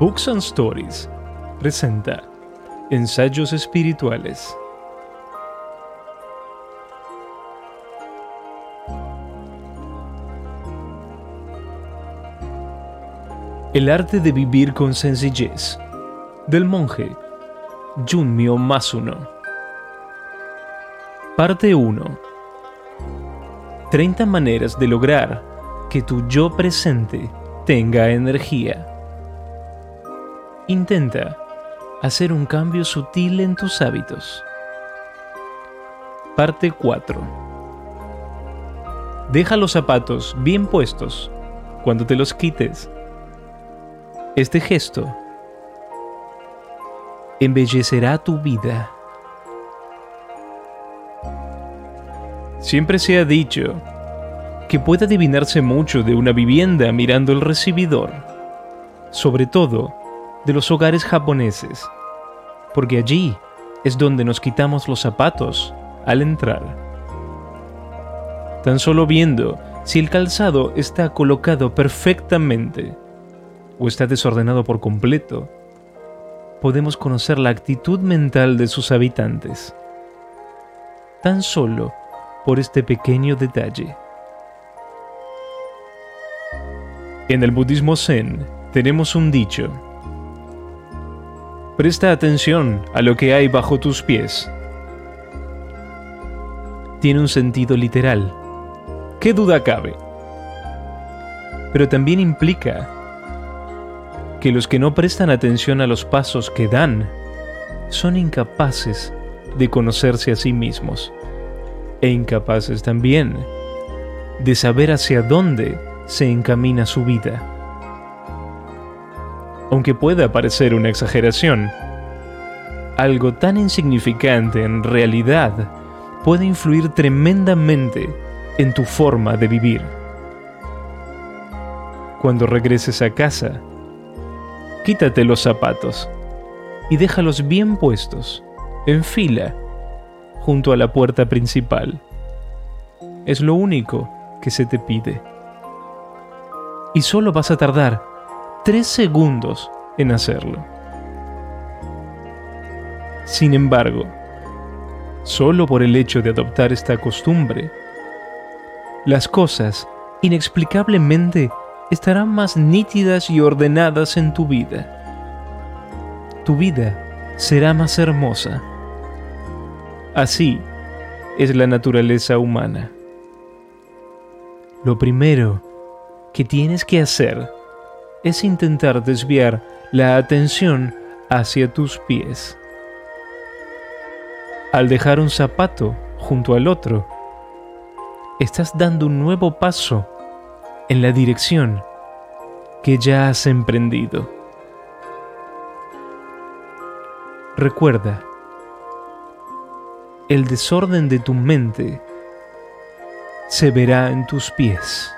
Books and Stories presenta Ensayos Espirituales. El arte de vivir con sencillez del monje Junmyo Masuno. Parte 1. 30 maneras de lograr que tu yo presente tenga energía. Intenta hacer un cambio sutil en tus hábitos. Parte 4. Deja los zapatos bien puestos cuando te los quites. Este gesto embellecerá tu vida. Siempre se ha dicho que puede adivinarse mucho de una vivienda mirando el recibidor, sobre todo de los hogares japoneses, porque allí es donde nos quitamos los zapatos al entrar. Tan solo viendo si el calzado está colocado perfectamente o está desordenado por completo, podemos conocer la actitud mental de sus habitantes. Tan solo por este pequeño detalle. En el budismo zen tenemos un dicho. Presta atención a lo que hay bajo tus pies. Tiene un sentido literal. ¿Qué duda cabe? Pero también implica que los que no prestan atención a los pasos que dan son incapaces de conocerse a sí mismos e incapaces también de saber hacia dónde se encamina su vida. Aunque pueda parecer una exageración, algo tan insignificante en realidad puede influir tremendamente en tu forma de vivir. Cuando regreses a casa, quítate los zapatos y déjalos bien puestos, en fila, junto a la puerta principal. Es lo único que se te pide. Y solo vas a tardar tres segundos en hacerlo. Sin embargo, solo por el hecho de adoptar esta costumbre, las cosas inexplicablemente estarán más nítidas y ordenadas en tu vida. Tu vida será más hermosa. Así es la naturaleza humana. Lo primero que tienes que hacer es intentar desviar la atención hacia tus pies. Al dejar un zapato junto al otro, estás dando un nuevo paso en la dirección que ya has emprendido. Recuerda, el desorden de tu mente se verá en tus pies.